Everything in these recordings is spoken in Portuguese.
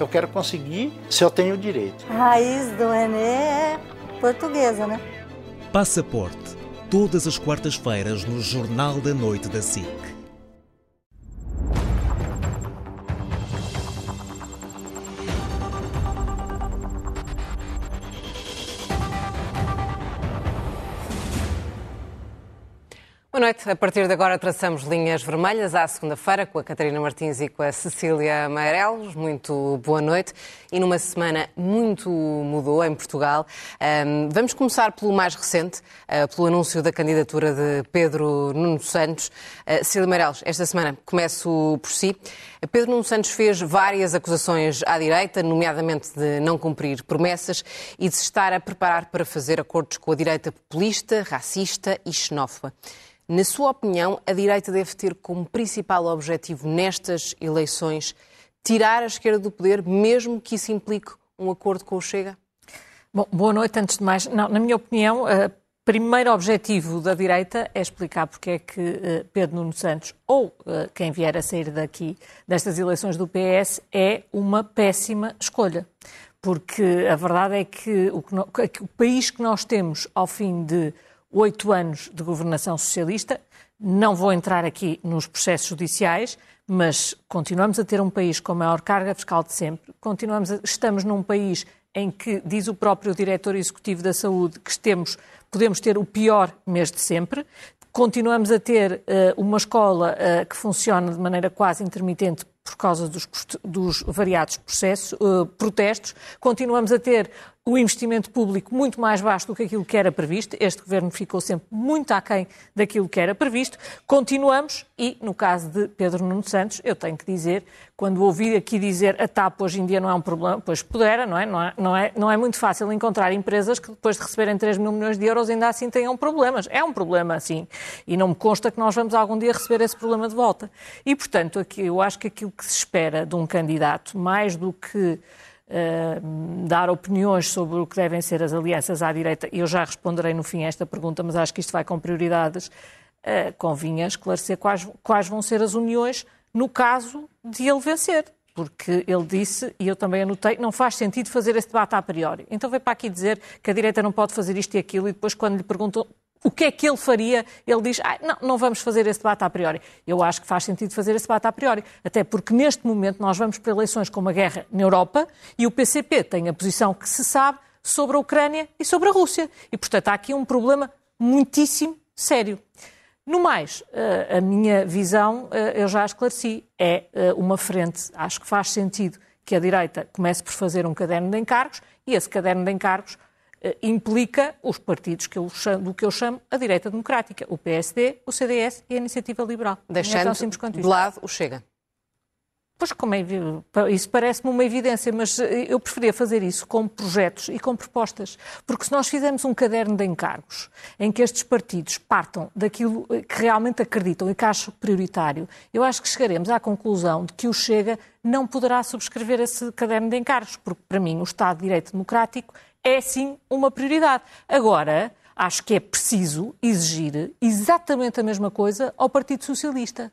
Eu quero conseguir se eu tenho direito. A raiz do René é portuguesa, né? Passaporte. Todas as quartas-feiras no Jornal da Noite da SIC. Boa noite. A partir de agora traçamos linhas vermelhas à segunda-feira com a Catarina Martins e com a Cecília Meireles. Muito boa noite. E numa semana muito mudou em Portugal. Um, vamos começar pelo mais recente, uh, pelo anúncio da candidatura de Pedro Nuno Santos. Uh, Cecília Meireles, esta semana começo por si. Pedro Nuno Santos fez várias acusações à direita, nomeadamente de não cumprir promessas e de se estar a preparar para fazer acordos com a direita populista, racista e xenófoba. Na sua opinião, a direita deve ter como principal objetivo nestas eleições tirar a esquerda do poder, mesmo que isso implique um acordo com o Chega? Bom, boa noite, antes de mais. Não, na minha opinião, o primeiro objetivo da direita é explicar porque é que Pedro Nuno Santos, ou quem vier a sair daqui, destas eleições do PS, é uma péssima escolha. Porque a verdade é que o, que o país que nós temos ao fim de oito anos de governação socialista. Não vou entrar aqui nos processos judiciais, mas continuamos a ter um país com a maior carga fiscal de sempre. Continuamos a, estamos num país em que, diz o próprio diretor executivo da saúde, que temos, podemos ter o pior mês de sempre. Continuamos a ter uh, uma escola uh, que funciona de maneira quase intermitente por causa dos, dos variados processos, uh, protestos. Continuamos a ter o investimento público muito mais baixo do que aquilo que era previsto. Este governo ficou sempre muito aquém daquilo que era previsto. Continuamos e, no caso de Pedro Nuno Santos, eu tenho que dizer, quando ouvi aqui dizer a TAP hoje em dia não é um problema, pois pudera, não é? Não é, não é, não é muito fácil encontrar empresas que depois de receberem 3 mil milhões de euros ainda assim tenham problemas. É um problema, sim. E não me consta que nós vamos algum dia receber esse problema de volta. E, portanto, aqui, eu acho que aquilo que se espera de um candidato, mais do que dar opiniões sobre o que devem ser as alianças à direita. Eu já responderei no fim a esta pergunta, mas acho que isto vai com prioridades. Uh, convinha esclarecer quais, quais vão ser as uniões no caso de ele vencer. Porque ele disse, e eu também anotei, não faz sentido fazer esse debate a priori. Então veio para aqui dizer que a direita não pode fazer isto e aquilo, e depois, quando lhe perguntou o que é que ele faria? Ele diz, ah, não, não vamos fazer esse debate a priori. Eu acho que faz sentido fazer esse debate a priori, até porque neste momento nós vamos para eleições com uma guerra na Europa e o PCP tem a posição que se sabe sobre a Ucrânia e sobre a Rússia. E, portanto, há aqui um problema muitíssimo sério. No mais, eh, a minha visão, eh, eu já esclareci, é eh, uma frente. Acho que faz sentido que a direita comece por fazer um caderno de encargos e esse caderno de encargos implica os partidos que eu chamo, do que eu chamo a direita democrática, o PSD, o CDS e a Iniciativa Liberal. Deixando é de lado o Chega. Pois, como é, isso parece-me uma evidência, mas eu preferia fazer isso com projetos e com propostas. Porque se nós fizermos um caderno de encargos em que estes partidos partam daquilo que realmente acreditam e que acham prioritário, eu acho que chegaremos à conclusão de que o Chega não poderá subscrever esse caderno de encargos, porque para mim o Estado de Direito Democrático é sim uma prioridade. Agora, acho que é preciso exigir exatamente a mesma coisa ao Partido Socialista.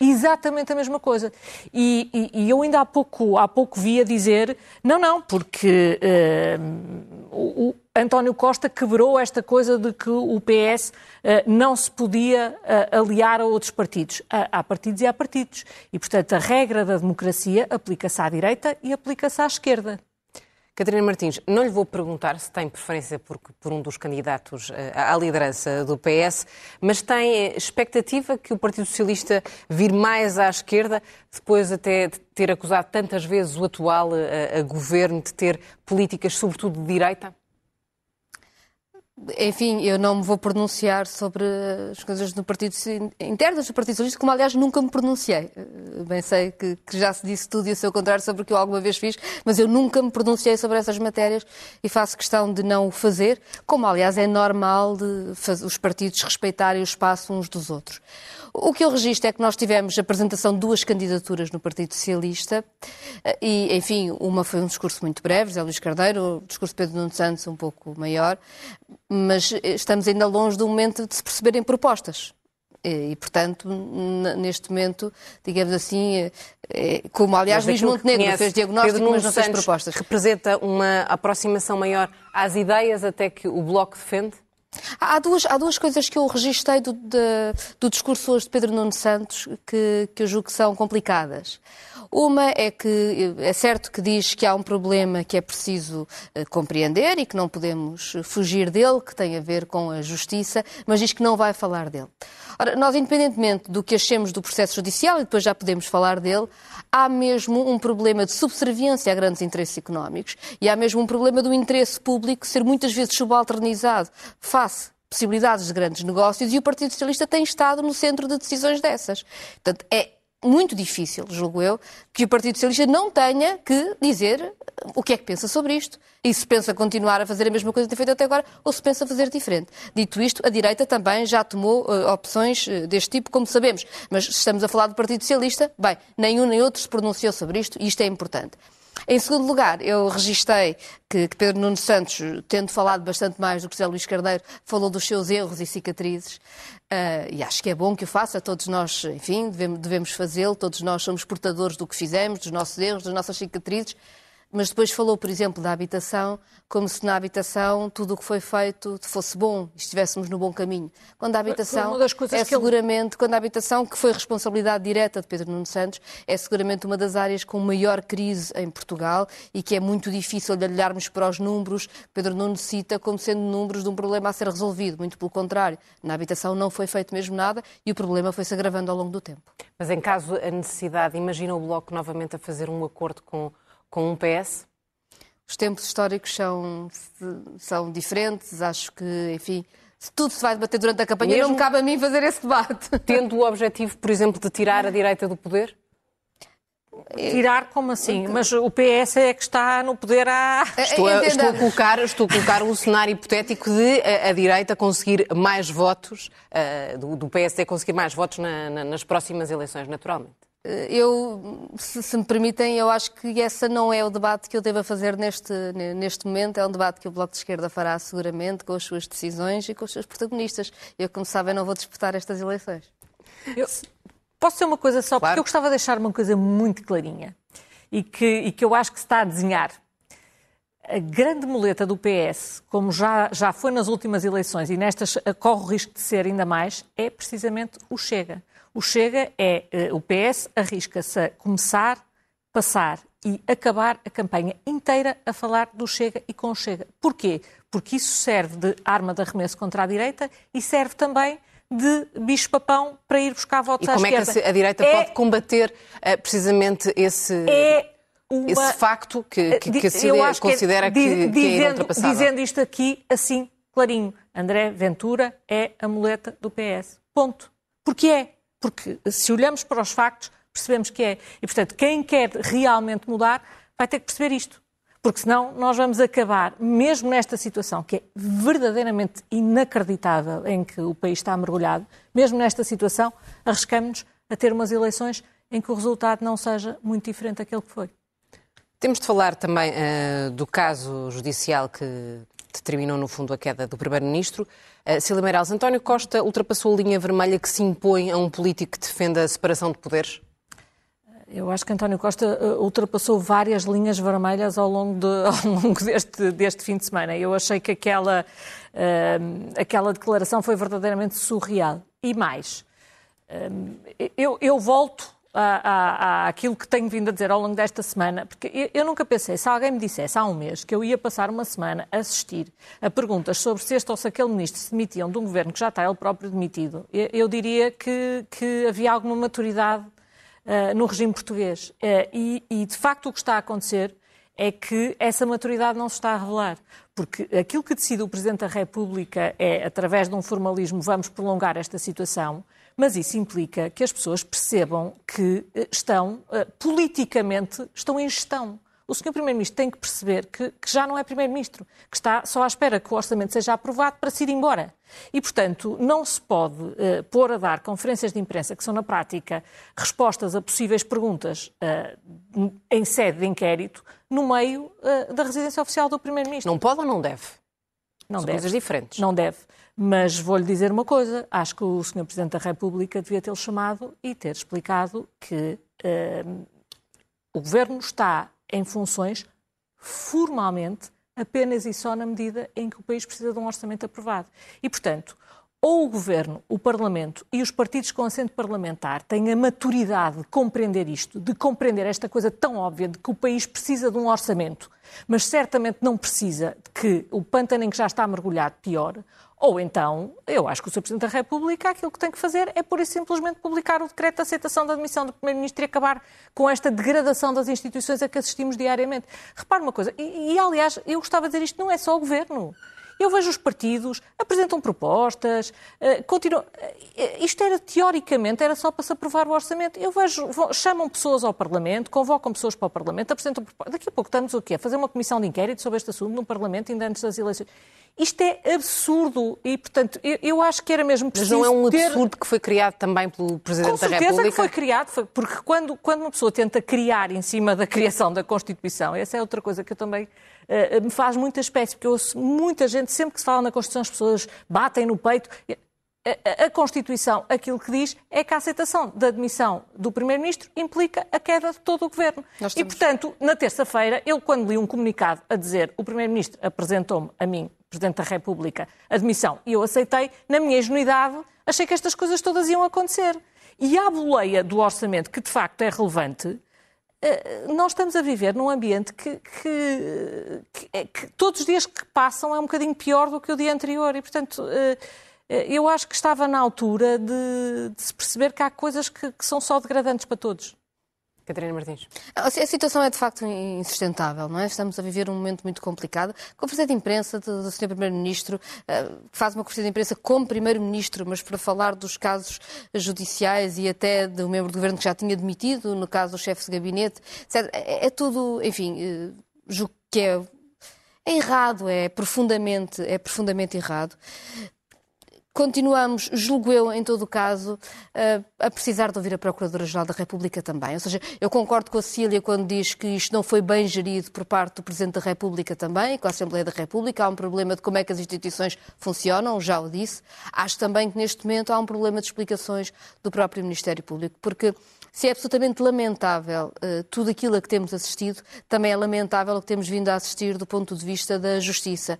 Exatamente a mesma coisa. E, e, e, eu ainda há pouco, há pouco via dizer, não, não, porque uh, o, o, António Costa quebrou esta coisa de que o PS uh, eh, não se podia uh, aliar a outros partidos. Há partidos e há partidos. E, portanto, a regra da democracia aplica-se à direita e aplica-se à esquerda. Catarina Martins, não lhe vou perguntar se tem preferência por, por um dos candidatos eh, à liderança do PS, mas tem expectativa que o Partido Socialista vir mais à esquerda, depois até de ter acusado tantas vezes o atual a, eh, a governo de ter políticas, sobretudo de direita? Enfim, eu não me vou pronunciar sobre as coisas do partido internas do Partido Socialista, como aliás nunca me pronunciei. Eh, bem sei que, que, já se disse tudo e o seu contrário sobre o que eu alguma vez fiz, mas eu nunca me pronunciei sobre essas matérias e faço questão de não o fazer, como aliás é normal de os partidos respeitarem o espaço uns dos outros. O que eu registro é que nós tivemos a apresentação de duas candidaturas no Partido Socialista eh, e, enfim, uma foi um discurso muito breve, José Luís Carneiro, o discurso de Pedro Nuno Santos um pouco maior, mas estamos ainda longe do momento de se perceberem propostas. E, portanto, neste momento, digamos assim, é, é, como aliás Luís Montenegro conhece, fez diagnóstico, Pedro mas não fez propostas. representa uma aproximação maior às ideias até que o Bloco defende? Há duas, há duas coisas que eu registrei do, de, do discurso hoje de Pedro Nuno Santos que, que eu julgo que são complicadas. Uma é que é certo que diz que há um problema que é preciso uh, compreender e que não podemos fugir dele, que tem a ver com a justiça, mas diz que não vai falar dele. Ora, nós, independentemente do que achemos do processo judicial, e depois já podemos falar dele, há mesmo um problema de subserviência a grandes interesses económicos e há mesmo um problema do interesse público ser muitas vezes subalternizado face possibilidades de grandes negócios e o Partido Socialista tem estado no centro de decisões dessas. Portanto, é muito difícil, julgo eu, que o Partido Socialista não tenha que dizer o que é que pensa sobre isto e se pensa continuar a fazer a mesma coisa que tem feito até agora ou se pensa fazer diferente. Dito isto, a direita também já tomou uh, opções uh, deste tipo, como sabemos, mas estamos a falar do Partido Socialista, bem, nenhum nem outro se pronunciou sobre isto e isto é importante. Em segundo lugar, eu registrei que, que, Pedro Nuno Santos, tendo falado bastante mais do que José Luís Carneiro, falou dos seus erros e cicatrizes. Uh, e acho que é bom que o faça. Todos nós, enfim, devemos, devemos fazê-lo. Todos nós somos portadores do que fizemos, dos nossos erros, das nossas cicatrizes mas depois falou, por exemplo, da habitação, como se na habitação tudo o que foi feito fosse bom e estivéssemos no bom caminho. Quando a habitação é seguramente, ele... quando a habitação, que foi responsabilidade direta de Pedro Nuno Santos, é seguramente uma das áreas com maior crise em Portugal e que é muito difícil de olharmos para os números Pedro Nuno cita como sendo números de um problema a ser resolvido. Muito pelo contrário, na habitação não foi feito mesmo nada e o problema foi se agravando ao longo do tempo. Mas em caso a necessidade, imagina o Bloco novamente a fazer um acordo com com um PS? Os tempos históricos são, são diferentes, acho que, enfim, tudo se vai debater durante a campanha, Mesmo não me cabe a mim fazer esse debate. Tendo o objetivo, por exemplo, de tirar a direita do poder? Tirar como assim? Mas o PS é que está no poder há... Estou a, estou a colocar, estou a colocar um cenário hipotético de a, a direita conseguir mais votos, uh, do, do PSD conseguir mais votos na, na, nas próximas eleições, naturalmente. Eu, se, se, me permitem, eu acho que essa não é o debate que eu devo fazer neste, neste momento. É um debate que o Bloco de Esquerda fará seguramente com as suas decisões e com os seus protagonistas. Eu, como sabem, não vou disputar estas eleições. Eu, posso dizer uma coisa só, claro. porque eu gostava de deixar uma coisa muito clarinha e que, e que eu acho que se está a desenhar. A grande muleta do PS, como já, já foi nas últimas eleições e nestas corre o risco de ser ainda mais, é precisamente o Chega. O Chega é, eh, o PS arrisca-se a começar, passar e acabar a campanha inteira a falar do Chega e com o Chega. Porquê? Porque isso serve de arma de arremesso contra a direita e serve também de bicho-papão para ir buscar votos à esquerda. E como é que a direita é, pode combater uh, precisamente esse... É uma, esse facto que, que, que a CID considera que, é, que, dizendo, que é Dizendo isto aqui, assim, clarinho, André Ventura é a muleta do PS. Ponto. Porque é. Porque se olhamos para os factos, percebemos que é. E, portanto, quem quer realmente mudar vai ter que perceber isto. Porque senão nós vamos acabar, mesmo nesta situação que é verdadeiramente inacreditável em que o país está mergulhado, mesmo nesta situação, arriscamos-nos a ter umas eleições em que o resultado não seja muito diferente daquele que foi. Temos de falar também uh, do caso judicial que determinou, no fundo, a queda do Primeiro-Ministro. Uh, Cília Meirelles, António Costa ultrapassou a linha vermelha que se impõe a um político que defenda a separação de poderes? Eu acho que António Costa uh, ultrapassou várias linhas vermelhas ao longo, de, ao longo deste, deste, fim de semana. Eu achei que aquela, uh, aquela declaração foi verdadeiramente surreal. E mais, eu, eu volto à, àquilo que tenho vindo a dizer ao longo desta semana, porque eu, eu, nunca pensei, se alguém me dissesse há um mês que eu ia passar uma semana a assistir a perguntas sobre se este ou se aquele ministro se demitiam de um governo que já está ele próprio demitido, eu, eu diria que, que, havia alguma maturidade uh, no regime português. Uh, e, e, de facto, o que está a acontecer é que essa maturidade não se está a revelar. Porque aquilo que decide o Presidente da República é, através de um formalismo, vamos prolongar esta situação, mas isso implica que as pessoas percebam que eh, estão, uh, politicamente, estão em gestão o Sr. Primeiro-Ministro tem que perceber que, que já não é Primeiro-Ministro, que está só à espera que o orçamento seja aprovado para se ir embora. E, portanto, não se pode uh, pôr a dar conferências de imprensa, que são, na prática, respostas a possíveis perguntas uh, em sede de inquérito, no meio uh, da residência oficial do Primeiro-Ministro. Não pode ou não deve? Não são deve. coisas diferentes. Não deve. Mas vou-lhe dizer uma coisa: acho que o Sr. Presidente da República devia tê-lo chamado e ter explicado que o Governo está em funções formalmente apenas e só na medida em que o país precisa de um orçamento aprovado. E, portanto, ou o Governo, o Parlamento e os partidos com assento parlamentar têm a maturidade de compreender isto, de compreender esta coisa tão óbvia de que o país precisa de um orçamento, mas certamente não precisa de que o pântano em que já está mergulhado piore, ou então, eu acho que o Sr. Presidente da República aquilo que tem que fazer é pura e simplesmente publicar o decreto de aceitação da admissão do Primeiro-Ministro e acabar com esta degradação das instituições a que assistimos diariamente. Repare uma coisa, e, e aliás, eu gostava de dizer isto, não é só o Governo. Eu vejo os partidos, apresentam propostas, uh, continuam. Uh, isto era, teoricamente, era só para se aprovar o orçamento. Eu vejo, chamam pessoas ao Parlamento, convocam pessoas para o Parlamento, apresentam propostas. Daqui a pouco estamos o quê? A fazer uma comissão de inquérito sobre este assunto num Parlamento ainda antes das eleições. Isto é absurdo e, portanto, eu, eu, acho que era mesmo preciso. Mas não é um ter... absurdo que foi criado também pelo Presidente da República? Com certeza que foi criado, porque quando, quando uma pessoa tenta criar em cima da criação da Constituição, essa é outra coisa que eu também uh, me faz muita espécie, porque eu ouço muita gente, sempre que se fala na Constituição, as pessoas batem no peito. A, a, Constituição, aquilo que diz é que a aceitação da admissão do Primeiro-Ministro implica a queda de todo o Governo. E, portanto, na terça-feira, eu, quando li um comunicado a dizer o Primeiro-Ministro apresentou-me a mim, Presidente da República, admissão, e eu aceitei, na minha ingenuidade, achei que estas coisas todas iam acontecer. E à boleia do orçamento, que de facto é relevante, eh, nós estamos a viver num ambiente que, que, que, é, que, todos os dias que passam é um bocadinho pior do que o dia anterior e, portanto, eh, eu acho que estava na altura de, de se perceber que há coisas que, são só degradantes para todos. Catarina Martins. A situação é de facto insustentável, não é? Estamos a viver um momento muito complicado. A conferência de imprensa do, do Sr. Primeiro-Ministro uh, faz uma conferência de imprensa como Primeiro-Ministro, mas para falar dos casos judiciais e até do membro do governo que já tinha demitido, no caso do chefe de gabinete. É, é, tudo, enfim, uh, julgo que é é errado, é profundamente, é profundamente errado continuamos, julgo eu, em todo o caso, a precisar de ouvir a Procuradora-Geral da República também. Ou seja, eu concordo com a Cília quando diz que isto não foi bem gerido por parte do Presidente da República também, com a Assembleia da República. Há um problema de como é que as instituições funcionam, já o disse. Acho também que neste momento há um problema de explicações do próprio Ministério Público, porque se é absolutamente lamentável uh, tudo aquilo a que temos assistido, também é lamentável o que temos vindo a assistir do ponto de vista da justiça.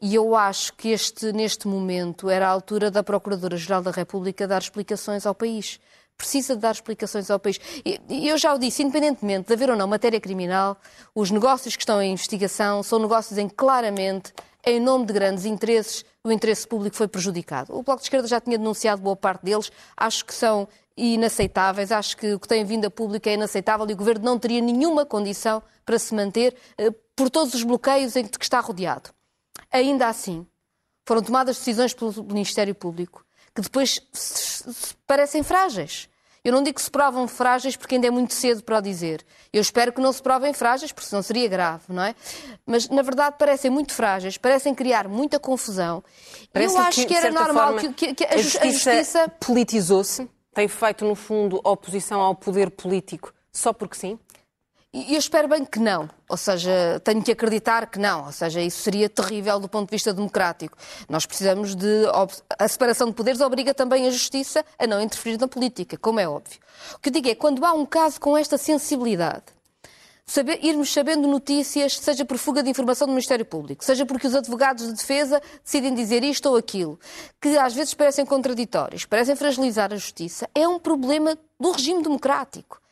E eu acho que este, neste momento, era a altura da Procuradora-Geral da República dar explicações ao país precisa de dar explicações ao país. E eu já o disse, independentemente de haver ou não matéria criminal, os negócios que estão em investigação são negócios em claramente, em nome de grandes interesses, o interesse público foi prejudicado. O Bloco de Esquerda já tinha denunciado boa parte deles, acho que são inaceitáveis. Acho que o que tem vindo a público é inaceitável e o Governo não teria nenhuma condição para se manter eh, por todos os bloqueios em que está rodeado. Ainda assim, foram tomadas decisões pelo Ministério Público que depois parecem frágeis. Eu não digo que se provam frágeis porque ainda é muito cedo para o dizer. Eu espero que não se provem frágeis, porque senão seria grave, não é? Mas, na verdade, parecem muito frágeis, parecem criar muita confusão. Parece eu acho que, que era normal forma, que, que, a, a justiça, justiça... politizou-se tem feito, no fundo, oposição ao poder político só porque sim? Eu espero bem que não. Ou seja, tenho que acreditar que não. Ou seja, isso seria terrível do ponto de vista democrático. Nós precisamos de. A separação de poderes obriga também a justiça a não interferir na política, como é óbvio. O que eu digo é, quando há um caso com esta sensibilidade, saber, irmos sabendo notícias, seja por fuga de informação do Ministério Público, seja porque os advogados de defesa decidem dizer isto ou aquilo, que às vezes parecem contraditórios, parecem fragilizar a justiça, é um problema do regime democrático.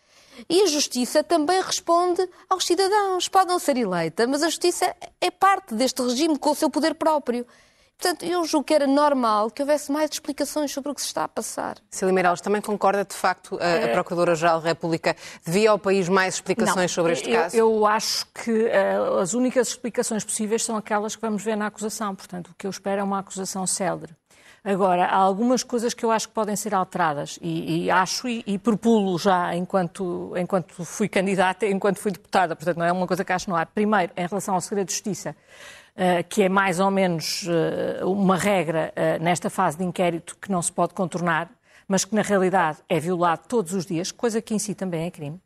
E a justiça também responde aos cidadãos. Pode não ser eleita, mas a justiça é parte deste regime com o seu poder próprio. Portanto, eu julgo que era normal que houvesse mais explicações sobre o que se está a passar. Cília Meirelles, também concorda, de facto, a, a Procuradora-Geral da República devia ao país mais explicações Não, sobre este eu, caso? Eu acho que uh, as únicas explicações possíveis são aquelas que vamos ver na acusação. Portanto, o que eu espero é uma acusação célere. Agora, há algumas coisas que eu acho que podem ser alteradas e, e acho e, e propulo já enquanto, enquanto fui candidata, enquanto fui deputada. Portanto, não é uma coisa que acho no ar. Primeiro, em relação ao segredo de justiça, uh, que é mais ou menos uh, uma regra uh, nesta fase de inquérito que não se pode contornar, mas que na realidade é violado todos os dias, coisa que em si também é crime.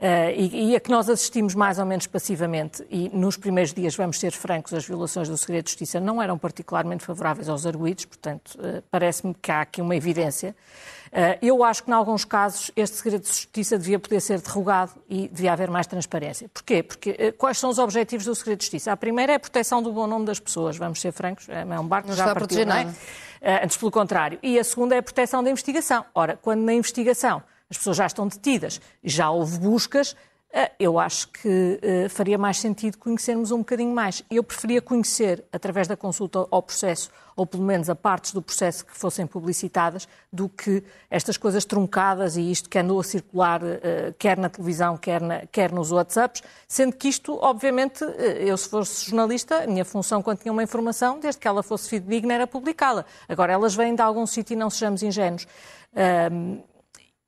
Uh, e, e, a que nós assistimos mais ou menos passivamente, e nos primeiros dias, vamos ser francos, as violações do segredo de justiça não eram particularmente favoráveis aos arguídos, portanto, uh, parece-me que há aqui uma evidência. Uh, eu acho que, em alguns casos, este segredo de justiça devia poder ser derrogado e devia haver mais transparência. Porquê? Porque quais são os objetivos do segredo de justiça? A primeira é a proteção do bom nome das pessoas, vamos ser francos, é um barco não já está partiu, a proteger não é? nada. antes, pelo contrário. E a segunda é a proteção da investigação. Ora, quando na investigação as pessoas já estão detidas, já houve buscas, eh, eu acho que uh, faria mais sentido conhecermos um bocadinho mais. Eu preferia conhecer, através da consulta ao processo, ou pelo menos a partes do processo que fossem publicitadas, do que estas coisas truncadas e isto que andou a circular, uh, quer na televisão, quer, na, quer nos WhatsApps, sendo que isto, obviamente, eu se fosse jornalista, a minha função quando tinha uma informação, desde que ela fosse fidedigna, era publicá-la. Agora, elas vêm de algum sítio e não sejamos ingênuos.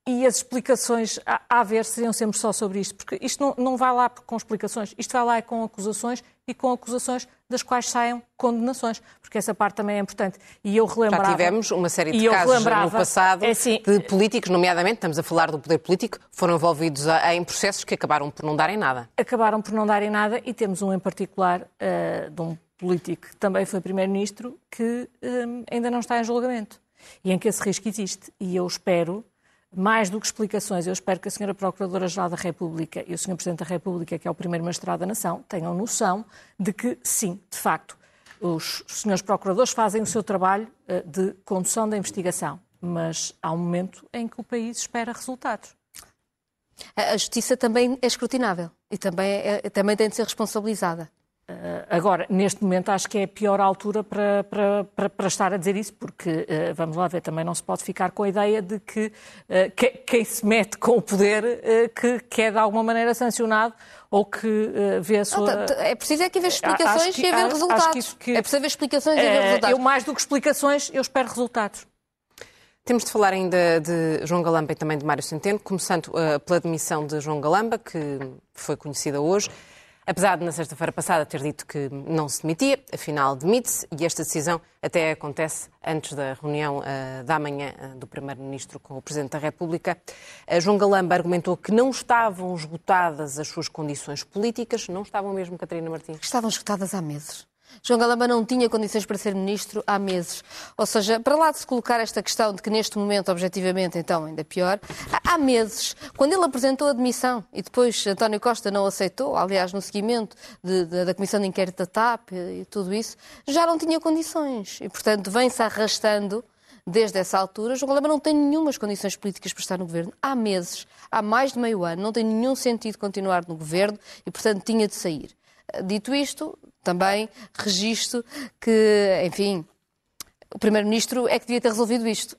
E as explicaões a, a ver seriam sempre só sobre isto, porque isto não, não vai lá com explicações, isto vai lá é com acusações e com acusações das quais saiam condenações, porque essa parte também é importante. E eu relembrava... Já tivemos uma série de casos no passado é assim, de políticos, nomeadamente, estamos a falar do poder político, foram envolvidos a, em processos que acabaram por não darem nada. Acabaram por não darem nada e temos um em particular uh, de um político que também foi primeiro-ministro que um, ainda não está em julgamento e em que esse risco existe. E eu espero mais do que explicações, eu espero que a Sra. Procuradora-Geral da República e o Sr. Presidente da República, que é o primeiro magistrado da nação, tenham noção de que, sim, de facto, os senhores procuradores fazem o seu trabalho eh, de condução da investigação, mas há um momento em que o país espera resultados. A justiça também é escrutinável e também, é, também tem de ser responsabilizada. Uh, agora, neste momento, acho que é a pior altura para, para, para, para estar a dizer isso, porque, uh, vamos lá ver, também não se pode ficar com a ideia de que, uh, que quem se mete com o poder que, que é de alguma maneira sancionado ou que vê a sua... Não, é preciso é que haver explicações que, e haver resultados. Que, é preciso haver explicações e haver resultados. Eu, mais do que explicações, eu espero resultados. Temos de falar ainda de João Galamba e também de Mário Centeno, começando pela demissão de João Galamba, que foi conhecida hoje. Apesar de, na sexta-feira passada, ter dito que não se demitia, afinal demite-se e esta decisão até acontece antes da reunião uh, da manhã uh, do Primeiro-Ministro com o Presidente da República. Uh, João Galamba argumentou que não estavam esgotadas as suas condições políticas, não estavam mesmo, Catarina Martins? Estavam esgotadas há meses. João Galamba não tinha condições para ser ministro há meses. Ou seja, para lá de se colocar esta questão de que neste momento, objetivamente, então, ainda pior, há meses, quando ele apresentou a demissão e depois António Costa não aceitou, aliás, no seguimento de, de, da Comissão de Inquérito da TAP e tudo isso, já não tinha condições. E, portanto, vem-se arrastando desde essa altura. João Galamba não tem nenhumas condições políticas para estar no governo. Há meses, há mais de meio ano, não tem nenhum sentido continuar no governo e, portanto, tinha de sair. Dito isto, também registro que, enfim, o Primeiro-Ministro é que devia ter resolvido isto.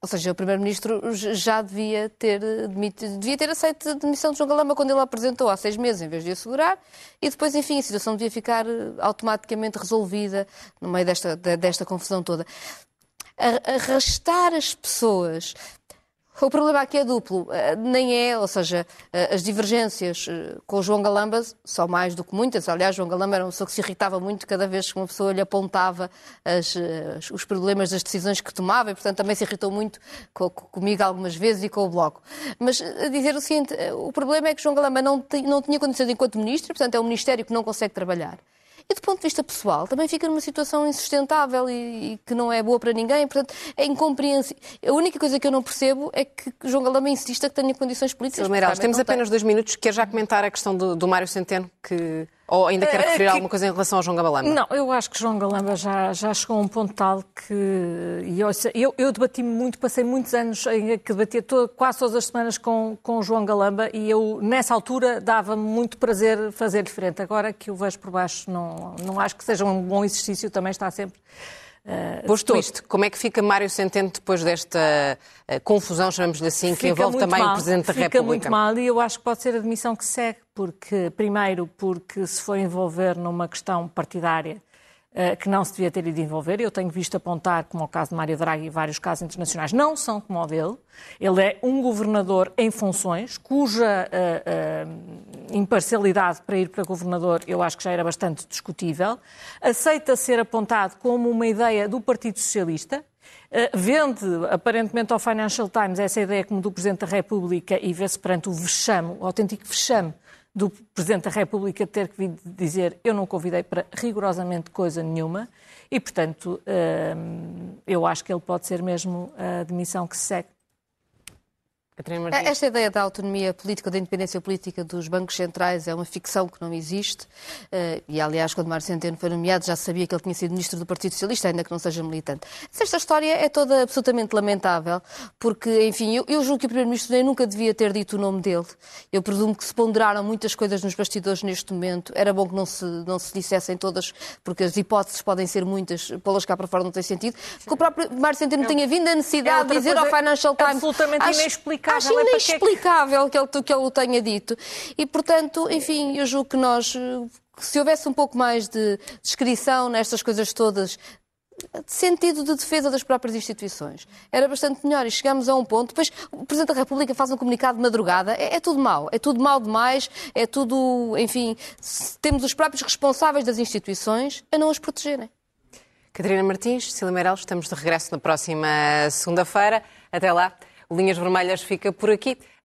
Ou seja, o Primeiro-Ministro já devia ter, demitido, devia ter aceito a demissão de João Galamba quando ele a apresentou há seis meses, em vez de assegurar, e depois, enfim, a situação devia ficar automaticamente resolvida no meio desta, desta confusão toda. Arrastar as pessoas o problema aqui é duplo, eh, nem é, ou seja, eh, as divergências eh, com o João Galamba são mais do que muitas. Aliás, João Galamba era uma pessoa que se irritava muito cada vez que uma pessoa lhe apontava as, os problemas das decisões que tomava e, portanto, também se irritou muito comigo algumas vezes e com o Bloco. Mas dizer o seguinte, o problema é que João Galamba não tinha condições enquanto ministro, portanto, é um ministério que não consegue trabalhar. E do ponto de vista pessoal, também fica numa situação insustentável e, e que não é boa para ninguém. Portanto, é incompreensível. A única coisa que eu não percebo é que João Galamba insista que tenha condições políticas. Meireles, temos apenas dois minutos. Quer já comentar a questão do, do Mário Centeno, que Ou ainda quer referir Aqui- alguma coisa em relação ao João Gabalama? Não, eu acho que João Galamba já, já chegou a um ponto tal que. Eu, eu, eu debati muito, passei muitos anos em que debatia to- quase todas as semanas com, com o João Galamba e eu, nessa altura, dava-me muito prazer fazer diferente. Agora que o vejo por baixo, não, não acho que seja um bom exercício, também está sempre. Eh, Posto isto, como é que fica Mário Centeno depois desta eh, confusão, chamamos-lhe assim, que Fica envolve também mal, o Presidente da fica República? muito mal e eu acho que pode ser a admissão que segue, porque, primeiro, porque se for envolver numa questão partidária que não se devia ter ido envolver, eu tenho visto apontar, como o caso de Mário Draghi e vários casos internacionais, não são como o dele. Ele é um governador em funções, cuja eh, eh, imparcialidade para ir para governador eu acho que já era bastante discutível. Aceita ser apontado como uma ideia do Partido Socialista, Uh, vende aparentemente ao Financial Times essa ideia como do Presidente da República e vê-se perante o vexame, o autêntico vexame do Presidente da República ter que vir dizer eu não convidei para rigorosamente coisa nenhuma e, portanto, uh, eu acho que ele pode ser mesmo a admissão que se segue. Martins. Esta ideia da autonomia política, da independência política dos bancos centrais é uma ficção que não existe. Eh, E, aliás, quando Mário Centeno foi nomeado, já sabia que ele tinha sido ministro do Partido Socialista, ainda que não seja militante. Mas Esta história é toda absolutamente lamentável, porque, enfim, eu, eu julgo que o Primeiro-Ministro nem nunca devia ter dito o nome dele. Eu presumo que se ponderaram muitas coisas nos bastidores neste momento. Era bom que não se, não se dissessem todas, porque as hipóteses podem ser muitas, pô-las cá para fora não tem sentido. Que o próprio Mário Centeno tenha vindo a É necessidade outra de dizer ao coisa Financial Times... absolutamente Acho- inexplicável. Acho É para que é que- inexplicável que ele, que ele o tenha dito. E, portanto, enfim, eu julgo que nós, se houvesse um pouco mais de descrição nestas coisas todas, de sentido de defesa das próprias instituições. Era bastante melhor e chegamos a um ponto. Depois o Presidente da República faz um comunicado de madrugada. É, é tudo mau. É tudo mau demais. É tudo, enfim, temos os próprios responsáveis das instituições a não as protegerem. Catarina Martins, Cília Meireles, estamos de regresso na próxima segunda-feira. Até lá, Linhas Vermelhas fica por aqui.